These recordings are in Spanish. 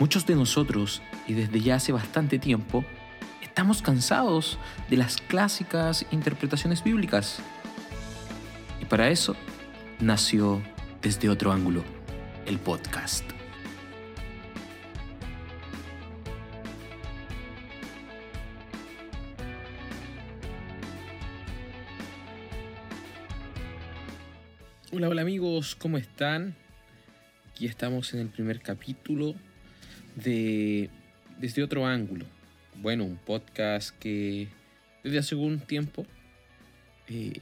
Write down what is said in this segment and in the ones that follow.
Muchos de nosotros, y desde ya hace bastante tiempo, estamos cansados de las clásicas interpretaciones bíblicas. Y para eso nació desde otro ángulo el podcast. Hola, hola amigos, ¿cómo están? Aquí estamos en el primer capítulo de Desde otro ángulo. Bueno, un podcast que desde hace algún tiempo eh,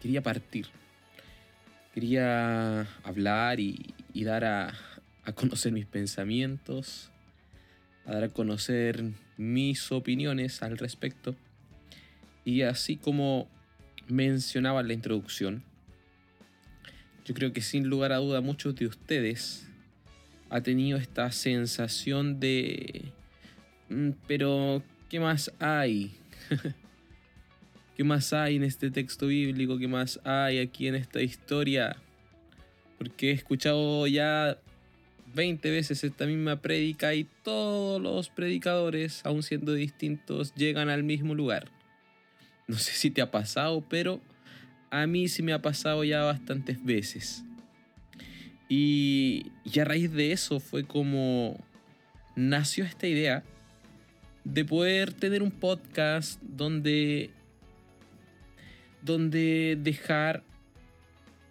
quería partir. Quería hablar y, dar a, a conocer mis pensamientos, a dar a conocer mis opiniones al respecto. Y así como mencionaba en la introducción, yo creo que sin lugar a duda muchos de ustedes ha tenido esta sensación de... "Mm, Pero, ¿qué más hay? ¿Qué más hay en este texto bíblico? ¿Qué más hay aquí en esta historia? Porque he escuchado ya 20 veces esta misma prédica y todos los predicadores, aun siendo distintos, llegan al mismo lugar. No sé si te ha pasado, pero a mí sí me ha pasado ya bastantes veces. Y, y a raíz de eso fue como nació esta idea de poder tener un podcast donde donde dejar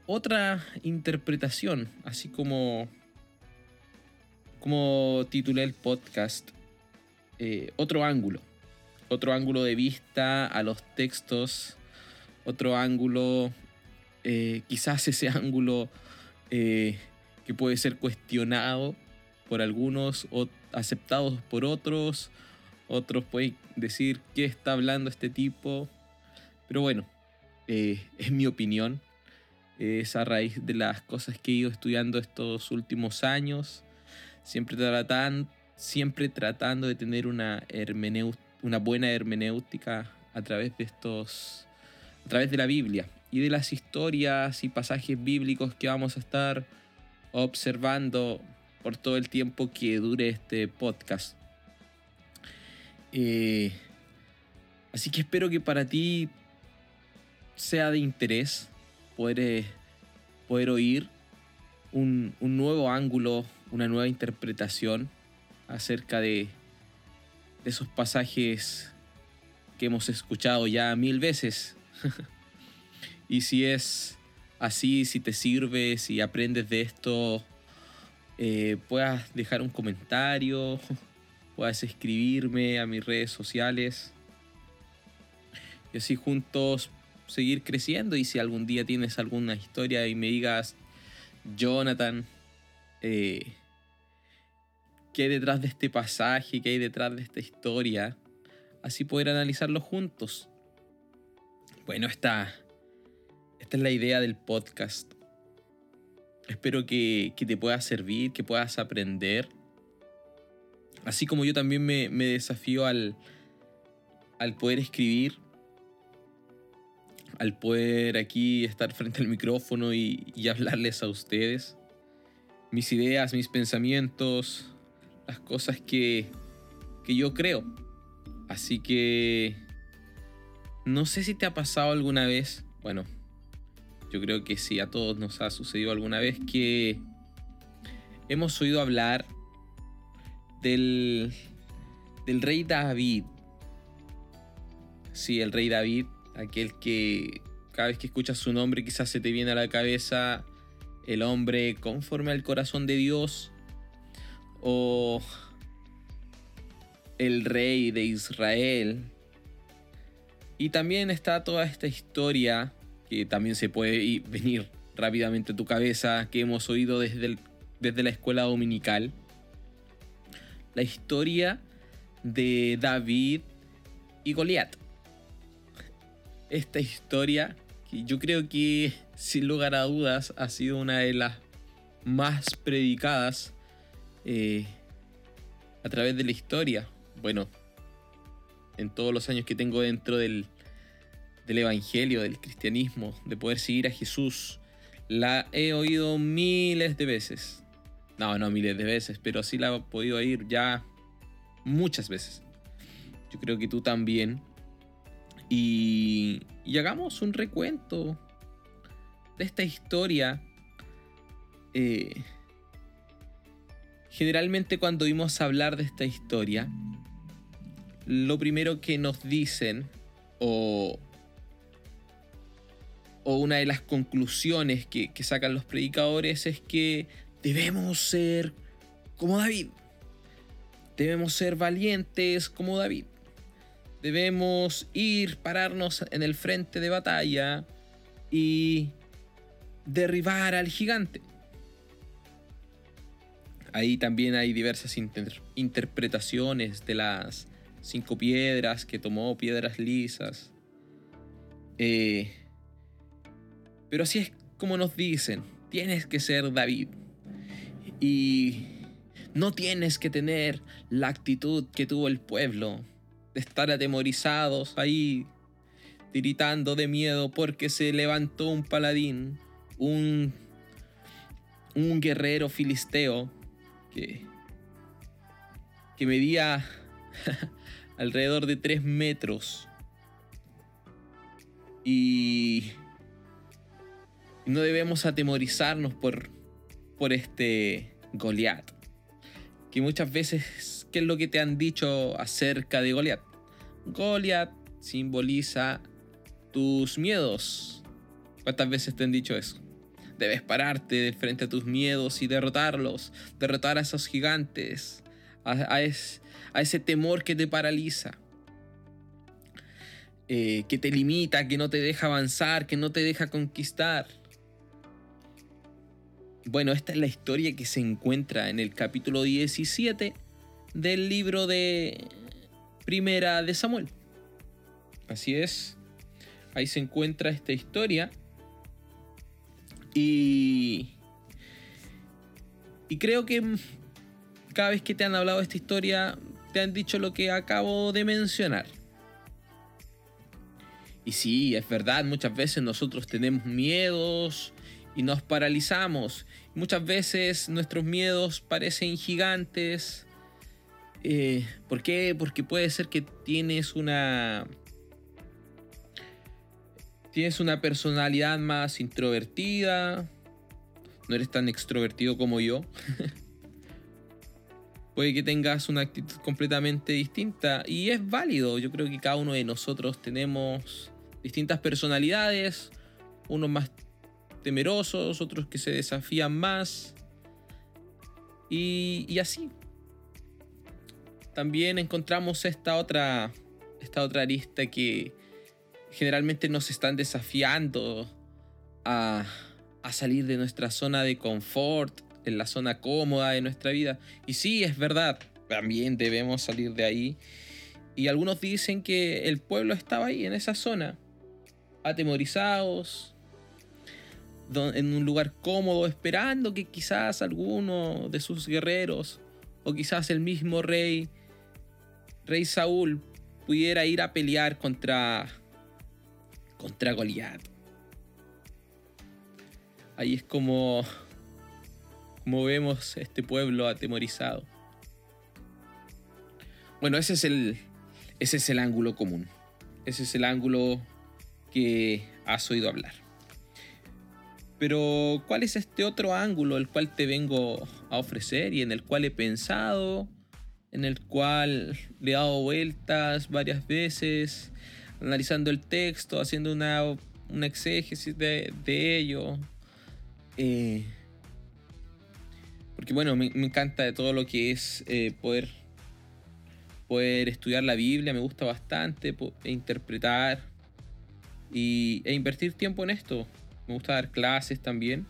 otra interpretación, así como como titulé el podcast, eh, otro ángulo, otro ángulo de vista a los textos, otro ángulo, eh, quizás ese ángulo eh, que puede ser cuestionado por algunos o aceptados por otros, otros pueden decir qué está hablando este tipo, pero bueno, eh, es mi opinión, es a raíz de las cosas que he ido estudiando estos últimos años, siempre, tratan, siempre tratando de tener una, una buena hermenéutica a través de estos, a través de la Biblia y de las historias y pasajes bíblicos que vamos a estar observando por todo el tiempo que dure este podcast. Eh, así que espero que para ti sea de interés poder, eh, poder oír un, un nuevo ángulo, una nueva interpretación acerca de, de esos pasajes que hemos escuchado ya mil veces. y si es así, si te sirve, si aprendes de esto, eh, puedas dejar un comentario, puedas escribirme a mis redes sociales. Y así juntos seguir creciendo. Y si algún día tienes alguna historia y me digas, Jonathan, eh, ¿qué hay detrás de este pasaje? ¿Qué hay detrás de esta historia? Así poder analizarlo juntos. Bueno, esta, esta es la idea del podcast. Espero que, que te pueda servir, que puedas aprender. Así como yo también me, me desafío al, al poder escribir, al poder aquí estar frente al micrófono y, y hablarles a ustedes. Mis ideas, mis pensamientos, las cosas que, que yo creo. Así que no sé si te ha pasado alguna vez, bueno, yo creo que sí, a todos nos ha sucedido alguna vez que hemos oído hablar del, del rey David. Sí, el rey David, aquel que cada vez que escuchas su nombre quizás se te viene a la cabeza el hombre conforme al corazón de Dios o el rey de Israel. Y también está toda esta historia que también se puede venir rápidamente a tu cabeza, que hemos oído desde, desde la escuela dominical. La historia de David y Goliat. Esta historia que yo creo que sin lugar a dudas ha sido una de las más predicadas eh, a través de la historia. Bueno, en todos los años que tengo dentro del, del Evangelio, del cristianismo, de poder seguir a Jesús, la he oído miles de veces. No, no miles de veces, pero sí la he podido oír ya muchas veces. Yo creo que tú también. Y, hagamos un recuento de esta historia. Eh, generalmente cuando oímos hablar de esta historia, lo primero que nos dicen o, o una de las conclusiones que, sacan los predicadores es que debemos ser como David. Debemos ser valientes como David. Debemos ir, pararnos en el frente de batalla y derribar al gigante. Ahí también hay diversas interpretaciones de las cinco piedras que tomó, piedras lisas. Eh, pero así es como nos dicen, tienes que ser David. Y no tienes que tener la actitud que tuvo el pueblo, de estar atemorizados ahí, tiritando de miedo porque se levantó un paladín, un, un guerrero filisteo que, que medía alrededor de 3 metros. Y no debemos atemorizarnos por, por este Goliat. Que muchas veces, ¿qué es lo que te han dicho acerca de Goliat? Goliat simboliza tus miedos. ¿Cuántas veces te han dicho eso? Debes pararte frente a tus miedos y derrotarlos, derrotar a esos gigantes, a, ese temor que te paraliza, eh, que te limita, que no te deja avanzar, que no te deja conquistar. Bueno, esta es la historia que se encuentra en el capítulo 17 del libro de Primera de Samuel. Así es, ahí se encuentra esta historia. Y, y creo que cada vez que te han hablado de esta historia, te han dicho lo que acabo de mencionar. Y sí, es verdad, muchas veces nosotros tenemos miedos y nos paralizamos. Muchas veces nuestros miedos parecen gigantes. Eh, ¿Por qué? Porque puede ser que tienes una... Tienes una personalidad más introvertida. No eres tan extrovertido como yo. puede que tengas una actitud completamente distinta y es válido. Yo creo que cada uno de nosotros tenemos distintas personalidades, unos más temerosos, otros que se desafían más y, así. También encontramos esta otra, esta otra arista que generalmente nos están desafiando a, a salir de nuestra zona de confort, en la zona cómoda de nuestra vida. Y sí, es verdad, también debemos salir de ahí. Y algunos dicen que el pueblo estaba ahí, en esa zona, atemorizados, en un lugar cómodo, esperando que quizás alguno de sus guerreros, o quizás el mismo rey, rey Saúl, pudiera ir a pelear contra, contra Goliat. Ahí es como movemos este pueblo atemorizado. Bueno, ese es el, ese es el ángulo común. Ese es el ángulo que has oído hablar. Pero, ¿cuál es este otro ángulo el cual te vengo a ofrecer y en el cual he pensado, en el cual le he dado vueltas varias veces, analizando el texto, haciendo una, exégesis de, de ello? Eh, porque bueno, me, encanta de todo lo que es eh, poder, poder estudiar la Biblia, me gusta bastante, e interpretar y, e invertir tiempo en esto. Me gusta dar clases también.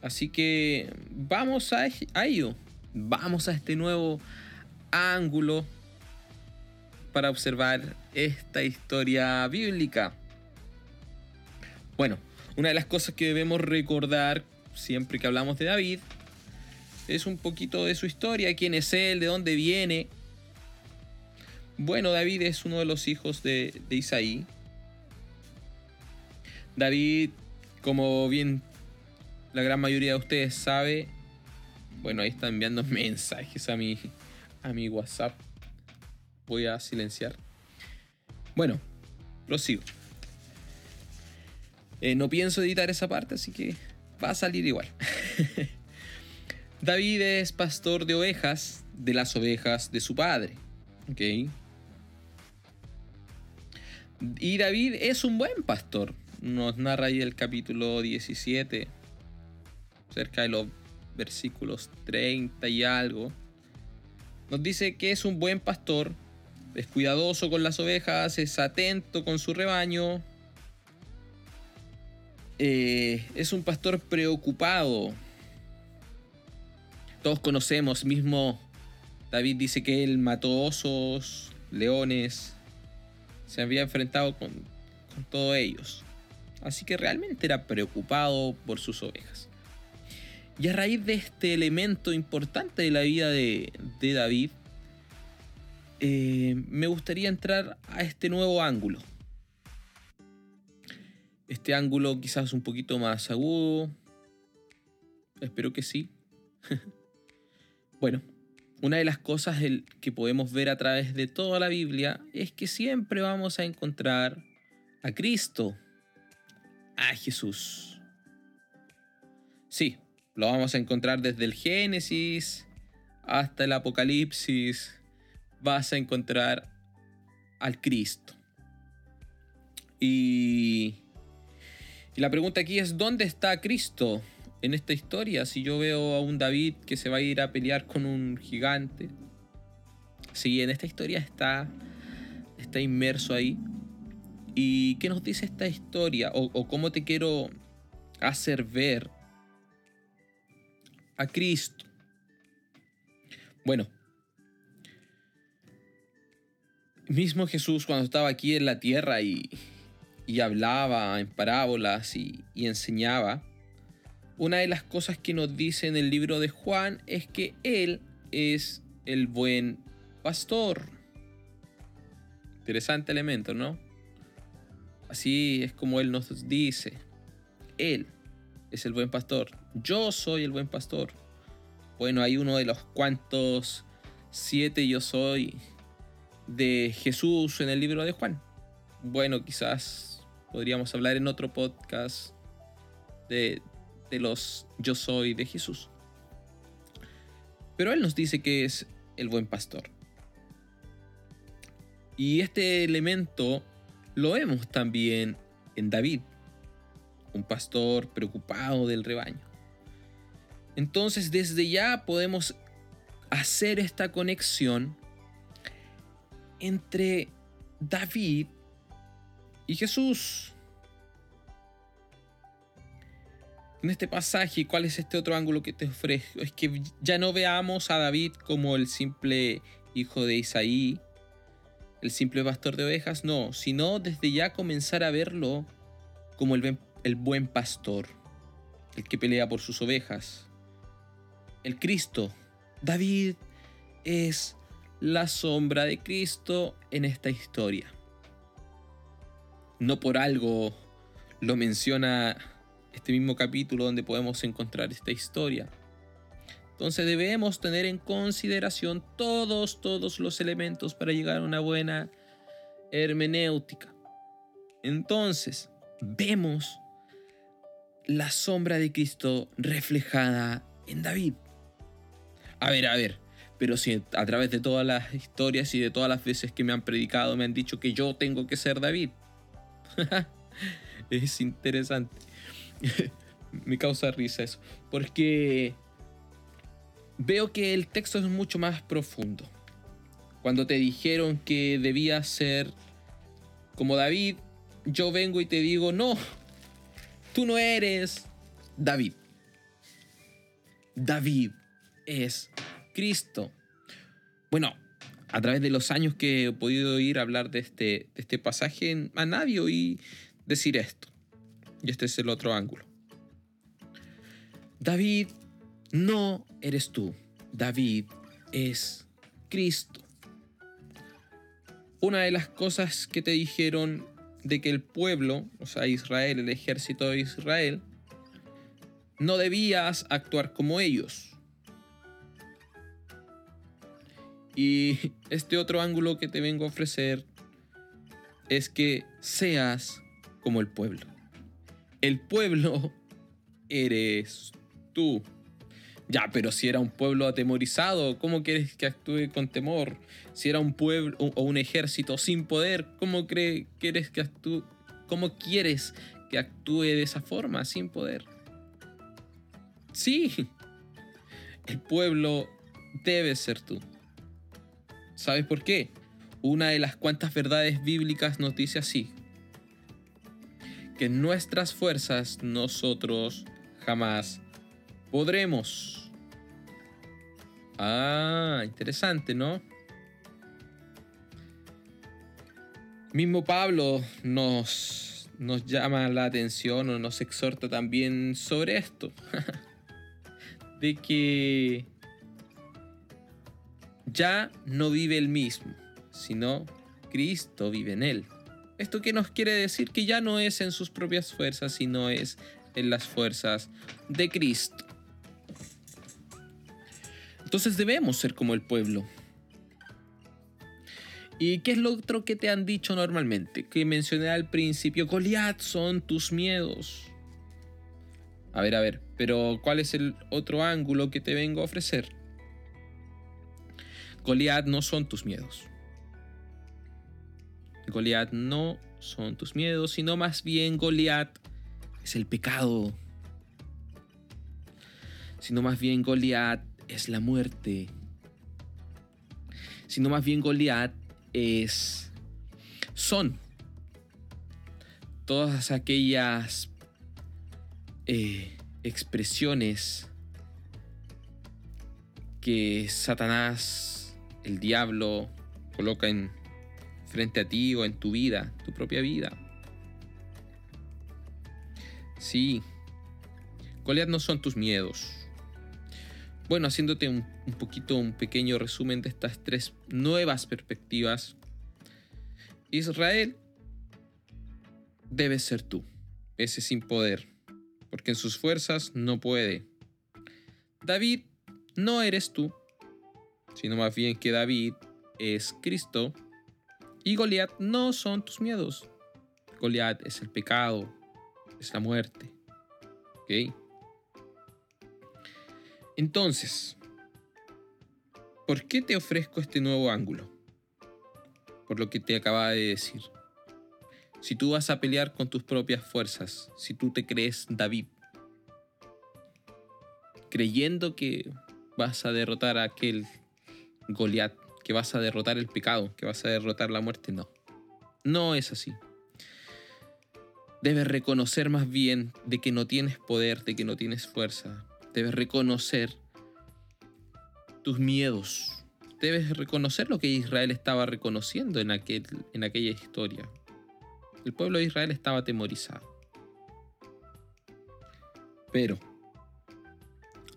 Así que vamos a, a ello. Vamos a este nuevo ángulo para observar esta historia bíblica. Bueno, una de las cosas que debemos recordar siempre que hablamos de David es un poquito de su historia, quién es él, de dónde viene. Bueno, David es uno de los hijos de, Isaí. David, como bien la gran mayoría de ustedes sabe, Bueno, ahí está enviando mensajes a mi, a mi WhatsApp. Voy a silenciar. Bueno, prosigo. Eh, no pienso editar esa parte, así que va a salir igual. David es pastor de ovejas, de las ovejas de su padre. ¿Ok? Y David es un buen pastor. Nos narra ahí el capítulo 17, cerca de los versículos 30 y algo. Nos dice que es un buen pastor, es cuidadoso con las ovejas, es atento con su rebaño. Eh, es un pastor preocupado. Todos conocemos, mismo David dice que él mató osos, leones, se había enfrentado con, todos ellos. Así que realmente era preocupado por sus ovejas. Y a raíz de este elemento importante de la vida de, David, eh, me gustaría entrar a este nuevo ángulo. Este ángulo quizás un poquito más agudo. Espero que sí. bueno, una de las cosas que podemos ver a través de toda la Biblia es que siempre vamos a encontrar a Cristo, a Jesús. Sí, lo vamos a encontrar desde el Génesis hasta el Apocalipsis. Vas a encontrar al Cristo. Y, y la pregunta aquí es, ¿dónde está Cristo? en esta historia. Si yo veo a un David que se va a ir a pelear con un gigante. Sí, en esta historia está, está inmerso ahí. ¿Y qué nos dice esta historia? O, cómo te quiero hacer ver a Cristo. Bueno, mismo Jesús cuando estaba aquí en la tierra y, y hablaba en parábolas y, y enseñaba, una de las cosas que nos dice en el libro de Juan es que Él es el buen pastor. Interesante elemento, ¿no? Así es como Él nos dice. Él es el buen pastor. Yo soy el buen pastor. Bueno, hay uno de los cuantos siete yo soy de Jesús en el libro de Juan. Bueno, quizás podríamos hablar en otro podcast de, de los yo soy de Jesús. Pero Él nos dice que es el buen pastor. Y este elemento lo vemos también en David, un pastor preocupado del rebaño. Entonces desde ya podemos hacer esta conexión entre David y Jesús. en este pasaje, ¿cuál es este otro ángulo que te ofrezco? Es que ya no veamos a David como el simple hijo de Isaí, el simple pastor de ovejas, no, sino desde ya comenzar a verlo como el, el buen pastor, el que pelea por sus ovejas, el Cristo. David es la sombra de Cristo en esta historia. No por algo lo menciona este mismo capítulo donde podemos encontrar esta historia. Entonces debemos tener en consideración todos, todos los elementos para llegar a una buena hermenéutica. Entonces, vemos la sombra de Cristo reflejada en David. A ver, a ver, pero si a través de todas las historias y de todas las veces que me han predicado me han dicho que yo tengo que ser David. es interesante. me causa risa eso. Porque veo que el texto es mucho más profundo. Cuando te dijeron que debías ser como David, yo vengo y te digo, no, tú no eres David. David es Cristo. Bueno, a través de los años que he podido ir a hablar de este, de este pasaje, a nadie oí decir esto. Y este es el otro ángulo. David no eres tú. David es Cristo. Una de las cosas que te dijeron de que el pueblo, o sea, Israel, el ejército de Israel, no debías actuar como ellos. Y este otro ángulo que te vengo a ofrecer es que seas como el pueblo. El pueblo eres tú. Ya, pero si era un pueblo atemorizado, ¿cómo quieres que actúe con temor? Si era un pueblo o un ejército sin poder, ¿cómo cree, quieres que actúe? ¿Cómo quieres que actúe de esa forma, sin poder? Sí, el pueblo debe ser tú. ¿Sabes por qué? Una de las cuantas verdades bíblicas nos dice así, que nuestras fuerzas nosotros jamás podremos. Ah, interesante, ¿no? Mismo Pablo nos, nos llama la atención o nos exhorta también sobre esto. de que ya no vive el mismo, sino Cristo vive en él. ¿Esto qué nos quiere decir? Que ya no es en sus propias fuerzas, sino es en las fuerzas de Cristo. Entonces debemos ser como el pueblo. ¿Y qué es lo otro que te han dicho normalmente? Que mencioné al principio, Goliat son tus miedos. A ver, a ver, pero ¿cuál es el otro ángulo que te vengo a ofrecer? Goliat no son tus miedos. Goliat no son tus miedos, sino más bien Goliat es el pecado. Sino más bien Goliat es la muerte. Sino más bien Goliat es son todas aquellas eh, expresiones que Satanás, el diablo, coloca en frente a ti o en tu vida, tu propia vida. Sí, Goliat no son tus miedos. Bueno, haciéndote un, poquito, un pequeño resumen de estas tres nuevas perspectivas. Israel debe ser tú, ese sin poder, porque en sus fuerzas no puede. David no eres tú, sino más bien que David es Cristo. Y Goliat no son tus miedos. Goliat es el pecado, es la muerte. ¿Ok? Entonces, ¿por qué te ofrezco este nuevo ángulo? Por lo que te acaba de decir. Si tú vas a pelear con tus propias fuerzas, si tú te crees David, creyendo que vas a derrotar a aquel Goliat, que vas a derrotar el pecado, que vas a derrotar la muerte, no. No es así. Debes reconocer más bien de que no tienes poder, de que no tienes fuerza. Debes reconocer tus miedos. Debes reconocer lo que Israel estaba reconociendo en, aquel, en aquella historia. El pueblo de Israel estaba atemorizado. Pero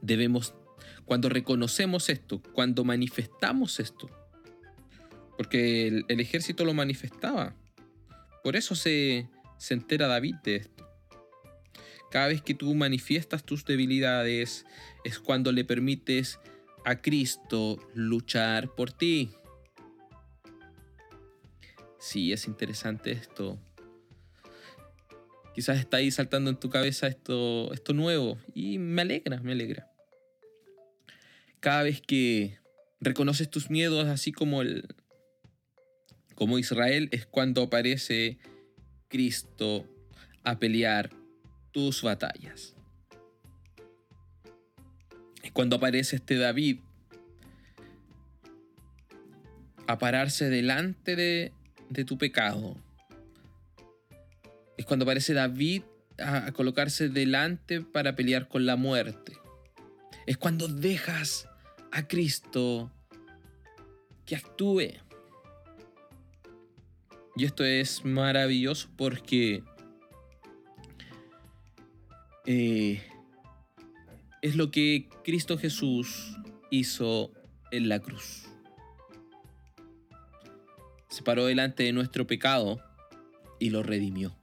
debemos, cuando reconocemos esto, cuando manifestamos esto, porque el, el ejército lo manifestaba, por eso se, se entera David de esto. Cada vez que tú manifiestas tus debilidades es cuando le permites a Cristo luchar por ti. Sí, es interesante esto. Quizás está ahí saltando en tu cabeza esto, esto nuevo y me alegra, me alegra. Cada vez que reconoces tus miedos, así como el, como Israel, es cuando aparece Cristo a pelear tus batallas. Es cuando aparece este David a pararse delante de, de tu pecado. Es cuando aparece David a, a colocarse delante para pelear con la muerte. Es cuando dejas a Cristo que actúe. Y esto es maravilloso porque eh, es lo que Cristo Jesús hizo en la cruz. Se paró delante de nuestro pecado y lo redimió.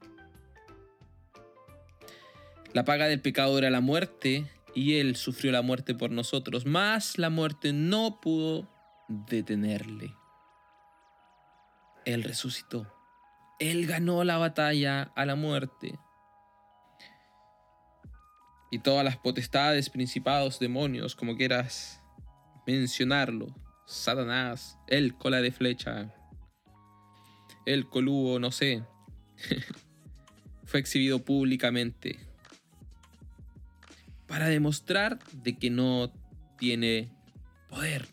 La paga del pecado era la muerte y Él sufrió la muerte por nosotros, mas la muerte no pudo detenerle. Él resucitó. Él ganó la batalla a la muerte. Y todas las potestades, principados, demonios, como quieras mencionarlo, Satanás, el cola de flecha, el colubo, no sé, fue exhibido públicamente para demostrar de que no tiene poder.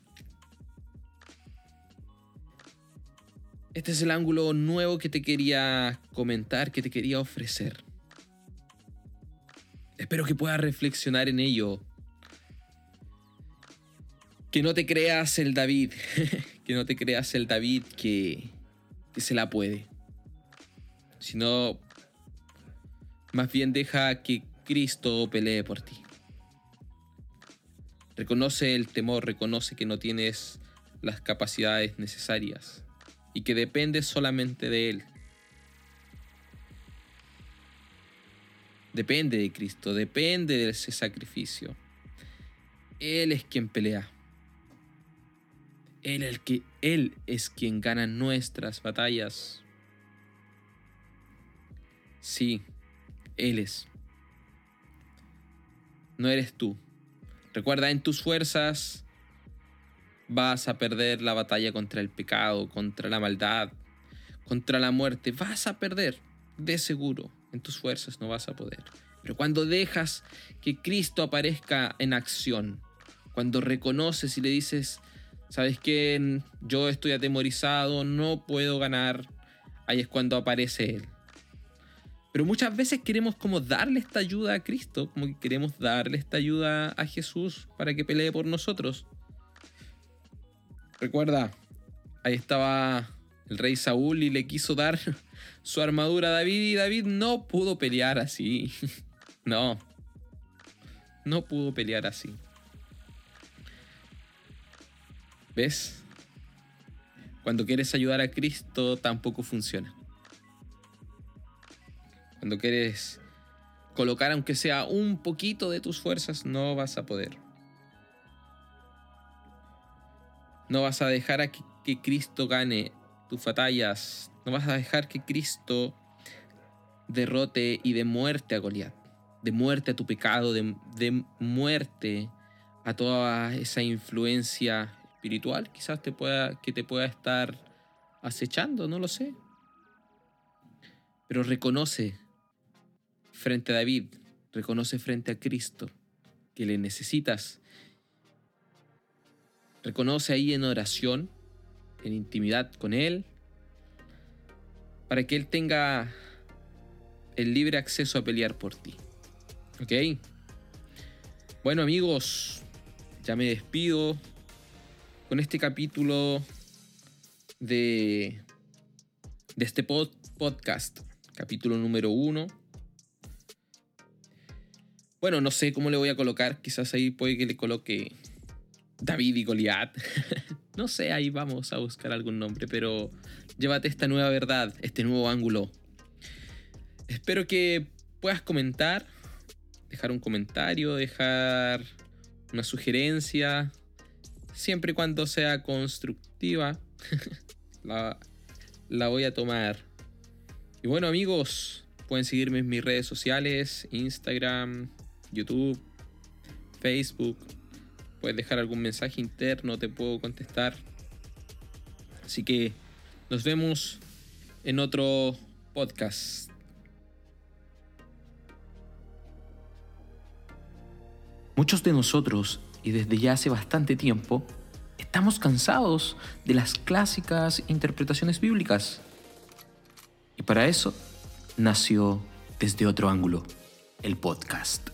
Este es el ángulo nuevo que te quería comentar, que te quería ofrecer. Espero que puedas reflexionar en ello. Que no te creas el David, que no te creas el David que, se la puede. Sino, más bien deja que Cristo pelee por ti. Reconoce el temor, reconoce que no tienes las capacidades necesarias y que dependes solamente de Él. Depende de Cristo, depende de ese sacrificio. Él es quien pelea. Él, el que, él es quien gana nuestras batallas. Sí, Él es. No eres tú. Recuerda, en tus fuerzas vas a perder la batalla contra el pecado, contra la maldad, contra la muerte. Vas a perder, de seguro. En tus fuerzas no vas a poder. Pero cuando dejas que Cristo aparezca en acción, cuando reconoces y le dices, ¿sabes qué? Yo estoy atemorizado, no puedo ganar, ahí es cuando aparece Él. Pero muchas veces queremos como darle esta ayuda a Cristo, como que queremos darle esta ayuda a Jesús para que pelee por nosotros. Recuerda, ahí estaba el rey Saúl y le quiso dar su armadura David y David no pudo pelear así. No, no pudo pelear así. ¿Ves? Cuando quieres ayudar a Cristo tampoco funciona. Cuando quieres colocar aunque sea un poquito de tus fuerzas, no vas a poder. No vas a dejar a que, Cristo gane tus batallas. No vas a dejar que Cristo derrote y de muerte a Goliat. De muerte a tu pecado, de, de muerte a toda esa influencia espiritual quizás te pueda, que te pueda estar acechando, no lo sé. Pero reconoce frente a David, reconoce frente a Cristo que le necesitas Reconoce ahí en oración, en intimidad con Él, para que Él tenga el libre acceso a pelear por ti. ¿Ok? Bueno amigos, ya me despido con este capítulo de, de este podcast, capítulo número uno. Bueno, no sé cómo le voy a colocar, quizás ahí puede que le coloque David y Goliat. no sé, ahí vamos a buscar algún nombre, pero llévate esta nueva verdad, este nuevo ángulo. Espero que puedas comentar, dejar un comentario, dejar una sugerencia, siempre y cuando sea constructiva. la, voy a tomar. Y bueno amigos, pueden seguirme en mis redes sociales, Instagram, YouTube, Facebook, puedes dejar algún mensaje interno, te puedo contestar. Así que nos vemos en otro podcast. Muchos de nosotros, y desde ya hace bastante tiempo, estamos cansados de las clásicas interpretaciones bíblicas. Y para eso nació desde otro ángulo el podcast.